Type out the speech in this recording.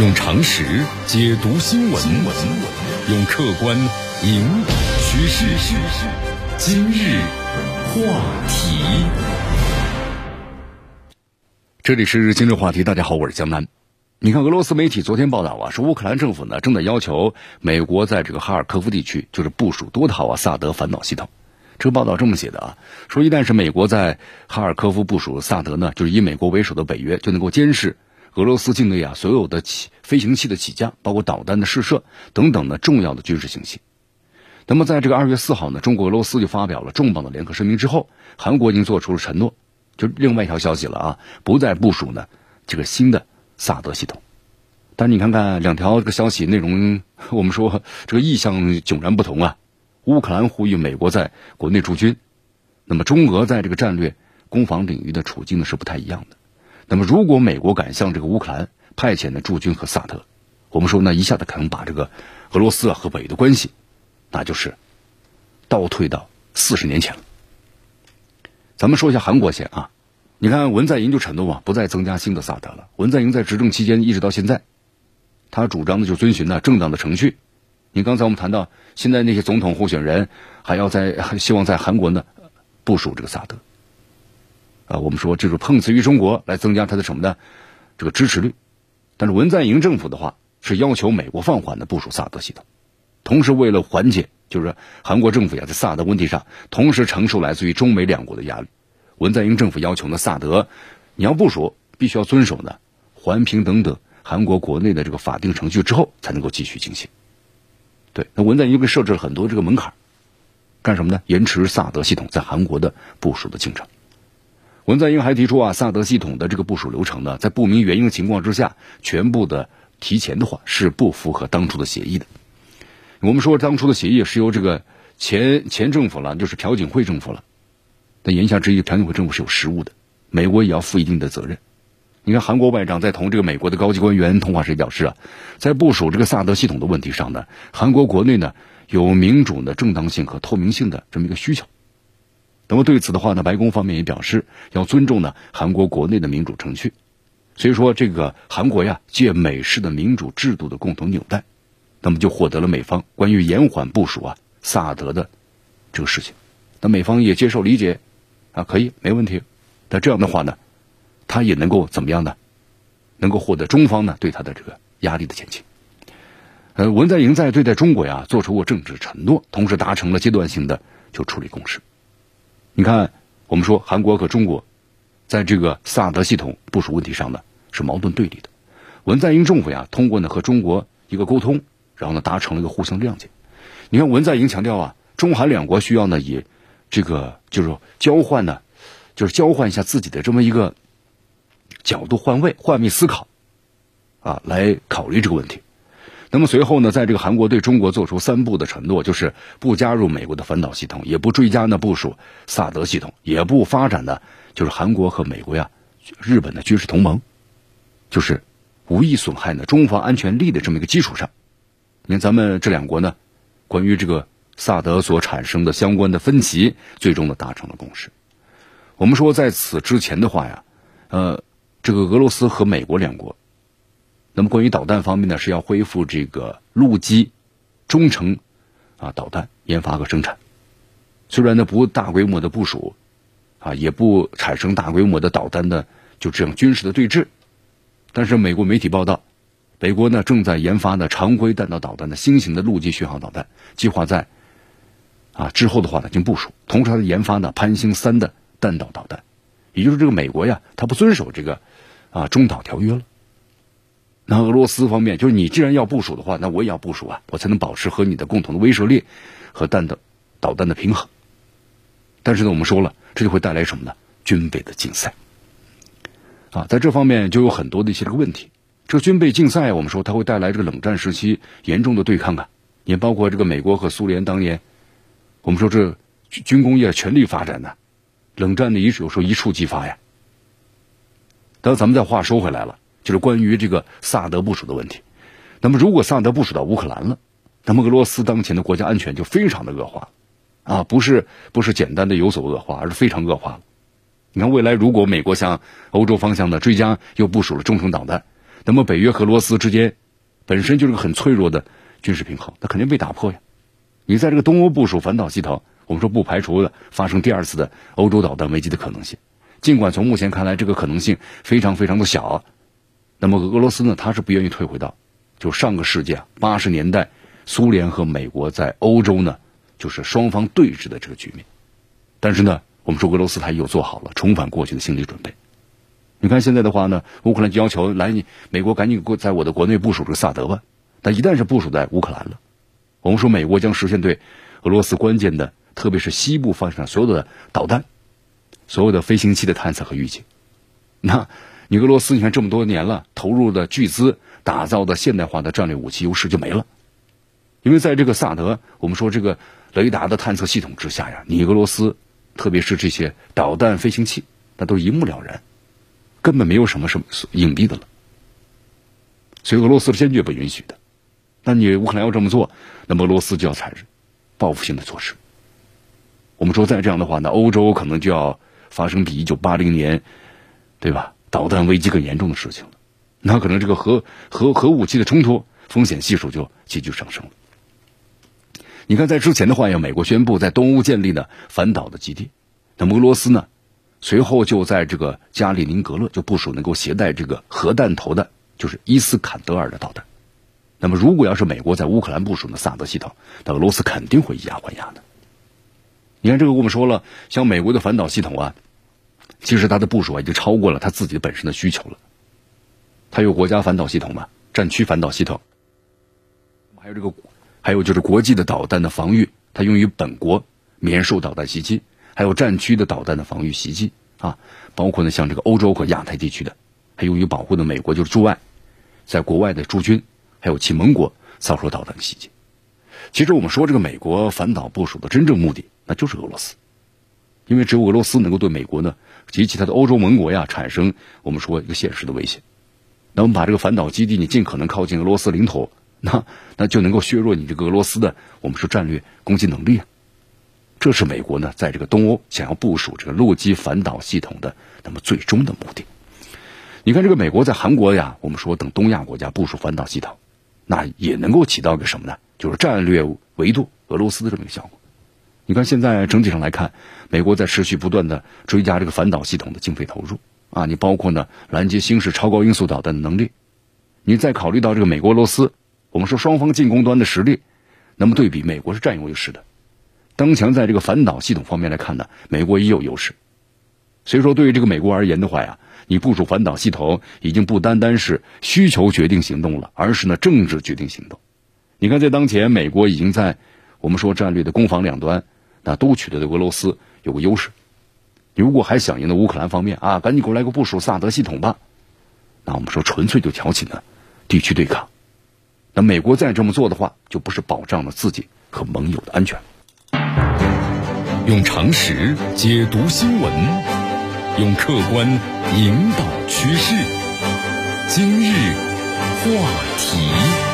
用常识解读新闻，用客观引导趋势。今日话题，这里是今日话题。大家好，我是江南。你看，俄罗斯媒体昨天报道啊，说乌克兰政府呢正在要求美国在这个哈尔科夫地区就是部署多套啊萨德反导系统。这个报道这么写的啊，说一旦是美国在哈尔科夫部署萨德呢，就是以美国为首的北约就能够监视。俄罗斯境内啊，所有的起飞行器的起降，包括导弹的试射等等的重要的军事信息。那么，在这个二月四号呢，中国俄罗斯就发表了重磅的联合声明之后，韩国已经做出了承诺，就另外一条消息了啊，不再部署呢这个新的萨德系统。但你看看两条这个消息内容，我们说这个意向迥然不同啊。乌克兰呼吁美国在国内驻军，那么中俄在这个战略攻防领域的处境呢是不太一样的。那么，如果美国敢向这个乌克兰派遣的驻军和萨德，我们说那一下子可能把这个俄罗斯啊和北的关系，那就是倒退到四十年前了。咱们说一下韩国先啊，你看文在寅就承诺啊，不再增加新的萨德了。文在寅在执政期间一直到现在，他主张的就遵循呢正当的程序。你刚才我们谈到，现在那些总统候选人还要在希望在韩国呢部署这个萨德。啊，我们说这是碰瓷于中国来增加它的什么呢？这个支持率。但是文在寅政府的话是要求美国放缓的部署萨德系统，同时为了缓解就是韩国政府呀在萨德问题上同时承受来自于中美两国的压力，文在寅政府要求呢萨德你要部署必须要遵守呢环评等等韩国国内的这个法定程序之后才能够继续进行。对，那文在寅给设置了很多这个门槛，干什么呢？延迟萨德系统在韩国的部署的进程。文在寅还提出啊，萨德系统的这个部署流程呢，在不明原因的情况之下，全部的提前的话是不符合当初的协议的。我们说当初的协议是由这个前前政府了，就是朴槿惠政府了。但言下之意，朴槿惠政府是有失误的，美国也要负一定的责任。你看，韩国外长在同这个美国的高级官员通话时表示啊，在部署这个萨德系统的问题上呢，韩国国内呢有民主的正当性和透明性的这么一个需求。那么对此的话呢，白宫方面也表示要尊重呢韩国国内的民主程序，所以说这个韩国呀借美式的民主制度的共同纽带，那么就获得了美方关于延缓部署啊萨德的这个事情，那美方也接受理解啊可以没问题，那这样的话呢，他也能够怎么样呢？能够获得中方呢对他的这个压力的减轻。呃，文在寅在对待中国呀做出过政治承诺，同时达成了阶段性的就处理共识。你看，我们说韩国和中国，在这个萨德系统部署问题上呢是矛盾对立的。文在寅政府呀，通过呢和中国一个沟通，然后呢达成了一个互相谅解。你看文在寅强调啊，中韩两国需要呢以这个就是交换呢，就是交换一下自己的这么一个角度换位、换位思考啊，来考虑这个问题。那么随后呢，在这个韩国对中国做出三步的承诺，就是不加入美国的反导系统，也不追加呢部署萨德系统，也不发展呢就是韩国和美国呀、日本的军事同盟，就是无意损害呢中方安全利益的这么一个基础上，你看咱们这两国呢，关于这个萨德所产生的相关的分歧，最终呢达成了共识。我们说在此之前的话呀，呃，这个俄罗斯和美国两国。那么，关于导弹方面呢，是要恢复这个陆基中程啊导弹研发和生产。虽然呢不大规模的部署啊，也不产生大规模的导弹的就这样军事的对峙，但是美国媒体报道，美国呢正在研发呢常规弹道导弹的新型的陆基巡航导弹，计划在啊之后的话呢进行部署。同时，它研发呢潘兴三的弹道导弹，也就是这个美国呀，它不遵守这个啊中导条约了。那俄罗斯方面就是你既然要部署的话，那我也要部署啊，我才能保持和你的共同的威慑力和弹的导弹的平衡。但是呢，我们说了，这就会带来什么呢？军备的竞赛啊，在这方面就有很多的一些这个问题。这个军备竞赛，我们说它会带来这个冷战时期严重的对抗啊，也包括这个美国和苏联当年，我们说这军工业全力发展的，冷战的一有时候一触即发呀。但是咱们再话说回来了。就是关于这个萨德部署的问题。那么，如果萨德部署到乌克兰了，那么俄罗斯当前的国家安全就非常的恶化啊！不是不是简单的有所恶化，而是非常恶化了。你看，未来如果美国向欧洲方向的追加又部署了中程导弹，那么北约和俄罗斯之间本身就是个很脆弱的军事平衡，那肯定被打破呀。你在这个东欧部署反导系统，我们说不排除的发生第二次的欧洲导弹危机的可能性。尽管从目前看来，这个可能性非常非常的小。那么俄罗斯呢，他是不愿意退回到就上个世纪啊八十年代苏联和美国在欧洲呢，就是双方对峙的这个局面。但是呢，我们说俄罗斯他又做好了重返过去的心理准备。你看现在的话呢，乌克兰就要求来你美国赶紧过在我的国内部署这个萨德吧。但一旦是部署在乌克兰了，我们说美国将实现对俄罗斯关键的，特别是西部方向所有的导弹。所有的飞行器的探测和预警，那你俄罗斯你看这么多年了，投入的巨资打造的现代化的战略武器优势就没了，因为在这个萨德，我们说这个雷达的探测系统之下呀，你俄罗斯特别是这些导弹飞行器，那都一目了然，根本没有什么什么隐蔽的了，所以俄罗斯是坚决不允许的。那你乌克兰要这么做，那么俄罗斯就要采取报复性的措施。我们说再这样的话，那欧洲可能就要。发生比一九八零年，对吧？导弹危机更严重的事情了，那可能这个核核核武器的冲突风险系数就急剧上升了。你看，在之前的话要，美国宣布在东欧建立的反导的基地，那么俄罗斯呢，随后就在这个加里宁格勒就部署能够携带这个核弹头的，就是伊斯坎德尔的导弹。那么，如果要是美国在乌克兰部署的萨德系统，那俄罗斯肯定会以牙还牙的。你看这个，我们说了，像美国的反导系统啊，其实它的部署啊已经超过了它自己本身的需求了。它有国家反导系统嘛，战区反导系统，还有这个，还有就是国际的导弹的防御，它用于本国免受导弹袭击，还有战区的导弹的防御袭击啊，包括呢像这个欧洲和亚太地区的，还用于保护的美国就是驻外，在国外的驻军，还有其盟国遭受导弹袭击。其实我们说这个美国反导部署的真正目的。那就是俄罗斯，因为只有俄罗斯能够对美国呢及其他的欧洲盟国呀产生我们说一个现实的威胁。那我们把这个反导基地你尽可能靠近俄罗斯领土，那那就能够削弱你这个俄罗斯的我们说战略攻击能力啊。这是美国呢在这个东欧想要部署这个陆基反导系统的那么最终的目的。你看这个美国在韩国呀，我们说等东亚国家部署反导系统，那也能够起到个什么呢？就是战略维度俄罗斯的这么一个效果。你看，现在整体上来看，美国在持续不断的追加这个反导系统的经费投入啊。你包括呢拦截新式超高音速导弹的能力，你再考虑到这个美国、俄罗斯，我们说双方进攻端的实力，那么对比美国是占有优势的。当前在这个反导系统方面来看呢，美国也有优势。所以说，对于这个美国而言的话呀，你部署反导系统已经不单单是需求决定行动了，而是呢政治决定行动。你看，在当前，美国已经在我们说战略的攻防两端。那都取得对俄罗斯有个优势。如果还想赢的乌克兰方面啊，赶紧给我来个部署萨德系统吧。那我们说纯粹就挑起了地区对抗。那美国再这么做的话，就不是保障了自己和盟友的安全。用常识解读新闻，用客观引导趋势。今日话题。